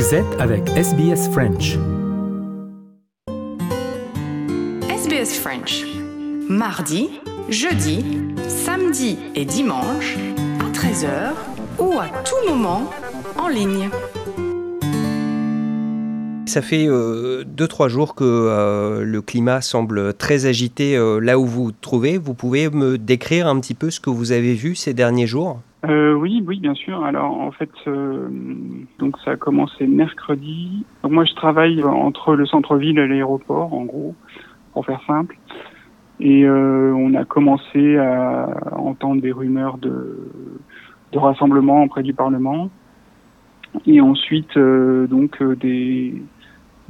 Vous êtes avec SBS French. SBS French. Mardi, jeudi, samedi et dimanche à 13h ou à tout moment en ligne. Ça fait 2-3 euh, jours que euh, le climat semble très agité euh, là où vous vous trouvez. Vous pouvez me décrire un petit peu ce que vous avez vu ces derniers jours? Oui, oui, bien sûr. Alors en fait, donc ça a commencé mercredi. Moi, je travaille entre le centre-ville et l'aéroport, en gros, pour faire simple. Et on a commencé à entendre des rumeurs de, de rassemblement auprès du Parlement. Et ensuite, donc, des,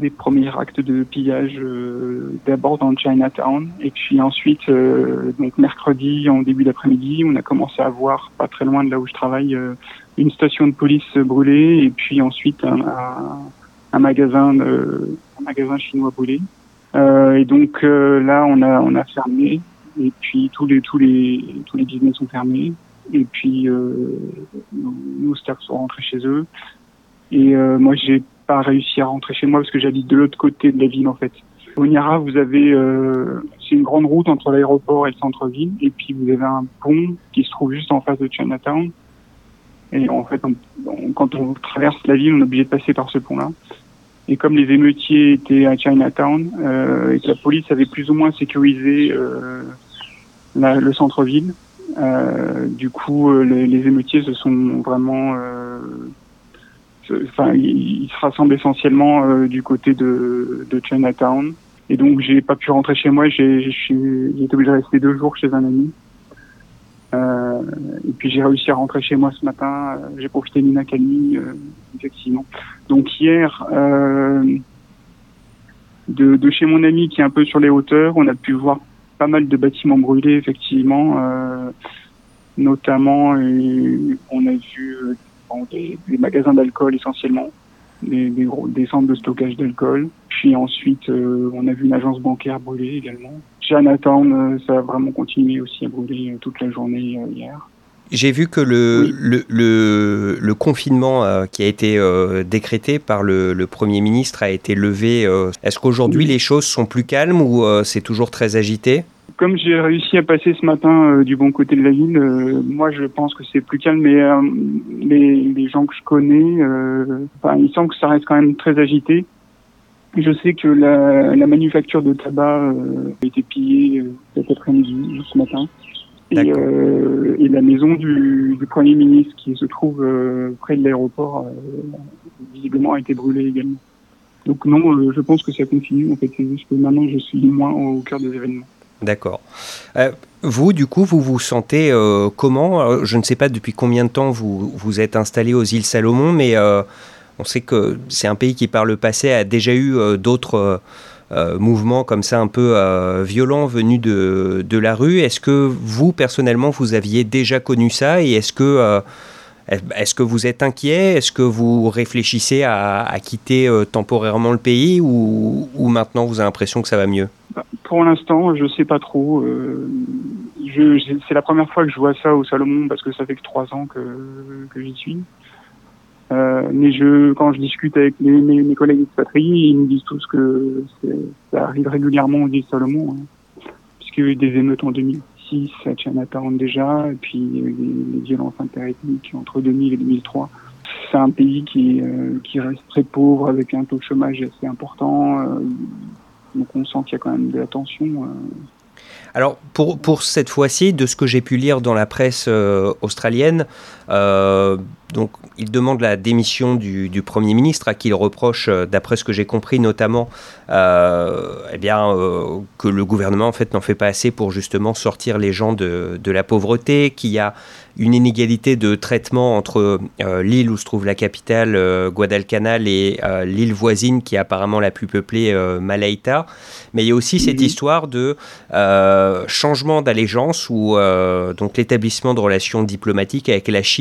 des premiers actes de pillage euh, d'abord dans Chinatown et puis ensuite euh, donc mercredi en début d'après-midi on a commencé à voir pas très loin de là où je travaille euh, une station de police brûlée et puis ensuite un, magasin un magasin chinois brûlé. Et donc là on a on a fermé et puis tous les tous les tous les business sont fermés et puis nos, nos sont rentrés chez eux. Et moi j'ai pas réussi à rentrer chez moi parce que j'habite de l'autre côté de la ville en fait. Au vous avez euh, c'est une grande route entre l'aéroport et le centre-ville, et puis vous avez un pont qui se trouve juste en face de Chinatown. Et en fait, quand on traverse la ville, on est obligé de passer par ce pont-là. Et comme les émeutiers étaient à Chinatown euh, et que la police avait plus ou moins sécurisé euh, le centre-ville, du coup, les, émeutiers se sont vraiment ils se rassemblent essentiellement euh, du côté de, Chinatown. Et donc, j'ai pas pu rentrer chez moi. J'ai été obligé de rester deux jours chez un ami. Euh, et puis j'ai réussi à rentrer chez moi ce matin. Euh, j'ai profité d'une accalmie, effectivement. Donc hier, de, chez mon ami qui est un peu sur les hauteurs, on a pu voir pas mal de bâtiments brûlés, effectivement. Notamment, on a vu des, magasins d'alcool essentiellement, des, gros, des centres de stockage d'alcool. Puis ensuite, euh, on a vu une agence bancaire brûler également. Chinatown, euh, ça a vraiment continué aussi à brûler euh, toute la journée hier. J'ai vu que le, le, le, confinement qui a été décrété par le, Premier ministre a été levé. Est-ce qu'aujourd'hui les choses sont plus calmes ou c'est toujours très agité? Comme j'ai réussi à passer ce matin euh, du bon côté de la ville, euh, moi je pense que c'est plus calme, mais euh, les, les, gens que je connais, enfin, il semble que ça reste quand même très agité. Je sais que la, la manufacture de tabac a été pillée cet après-midi, ce matin. Et, et, la maison du, du, Premier ministre qui se trouve près de l'aéroport, visiblement a été brûlée également. Donc non, je pense que ça continue. En fait, c'est juste que maintenant je suis moins au cœur des événements. D'accord. Euh, vous, du coup, vous vous sentez euh, comment euh, Je ne sais pas depuis combien de temps vous vous êtes installé aux îles Salomon, mais on sait que c'est un pays qui, par le passé, a déjà eu d'autres mouvements comme ça un peu violents venus de, de la rue. Est-ce que vous, personnellement, vous aviez déjà connu ça et est-ce que est-ce que vous êtes inquiet? Est-ce que vous réfléchissez à, à quitter temporairement le pays ou maintenant vous avez l'impression que ça va mieux? Pour l'instant, je sais pas trop. Euh, c'est la première fois que je vois ça au Salomon parce que ça fait que trois ans que, que j'y suis. Euh, mais quand je discute avec mes, mes, collègues expatriés, ils me disent tous que ça arrive régulièrement au îles Salomon, hein, puisqu'il y a eu des émeutes en 2006 à Chinatown déjà, et puis il y a eu des, violences interethniques entre 2000 et 2003. C'est un pays qui, euh, qui reste très pauvre avec un taux de chômage assez important. Donc on sent qu'il y a quand même de la tension. Euh. Alors pour, pour cette fois-ci, de ce que j'ai pu lire dans la presse euh, australienne, donc il demande la démission du, du Premier ministre, à qui il reproche, d'après ce que j'ai compris, notamment eh bien, que le gouvernement en fait, n'en fait pas assez pour justement sortir les gens de, de la pauvreté, qu'il y a une inégalité de traitement entre euh, l'île où se trouve la capitale, euh, Guadalcanal, et euh, l'île voisine qui est apparemment la plus peuplée, Malaita. Mais il y a aussi cette mhm. histoire de changement d'allégeance où donc l'établissement de relations diplomatiques avec la Chine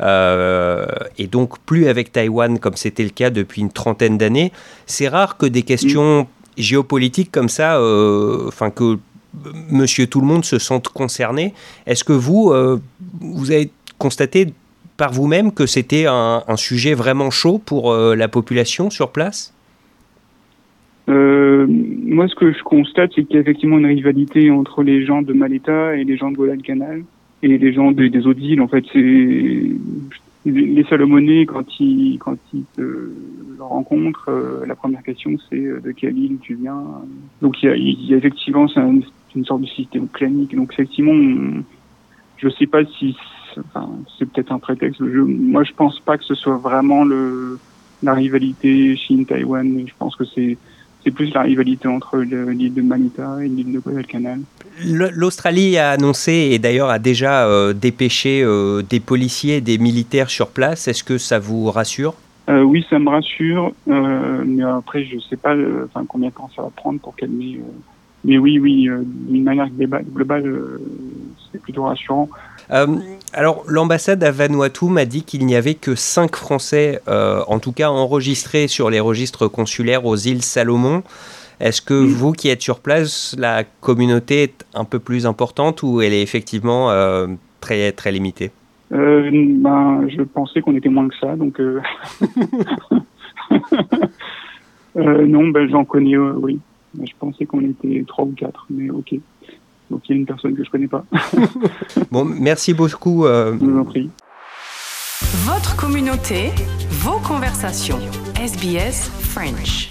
et donc plus avec Taïwan comme c'était le cas depuis une trentaine d'années. C'est rare que des questions géopolitiques comme ça, enfin que monsieur tout le monde se sente concerné. Est-ce que vous, euh, vous avez constaté par vous-même que c'était un, sujet vraiment chaud pour euh, la population sur place? Euh, Moi, ce que je constate, c'est qu'il y a effectivement une rivalité entre les gens de Maleta et les gens de Guadalcanal et les gens des, autres îles. En fait, c'est les Salomonais quand ils quand ils se rencontrent, la première question c'est de quelle île tu viens. Donc il y a, y a effectivement une sorte de système clanique. Donc effectivement, je sais pas si c'est peut-être un prétexte. moi, je pense pas que ce soit vraiment le, la rivalité Chine-Taïwan. Je pense que c'est c'est plus la rivalité entre l'île de Manita et l'île de Guadalcanal. L'Australie a annoncé et d'ailleurs a déjà euh, dépêché euh, des policiers et des militaires sur place. Est-ce que ça vous rassure? Euh, Oui, ça me rassure. mais après, je ne sais pas enfin, combien de temps ça va prendre pour calmer. mais oui, oui, d'une manière globale, c'est plutôt rassurant. Alors, l'ambassade à Vanuatu m'a dit qu'il n'y avait que 5 Français, en tout cas enregistrés sur les registres consulaires aux îles Salomon. Est-ce que vous qui êtes sur place, la communauté est un peu plus importante ou elle est effectivement euh, très, très limitée? Ben, Je pensais qu'on était moins que ça, donc... non, ben, j'en connais, oui. Je pensais qu'on était 3 ou 4, mais ok. Donc il y a une personne que je connais pas. bon, merci beaucoup. Euh... Je vous en prie. Votre communauté, vos conversations. SBS French.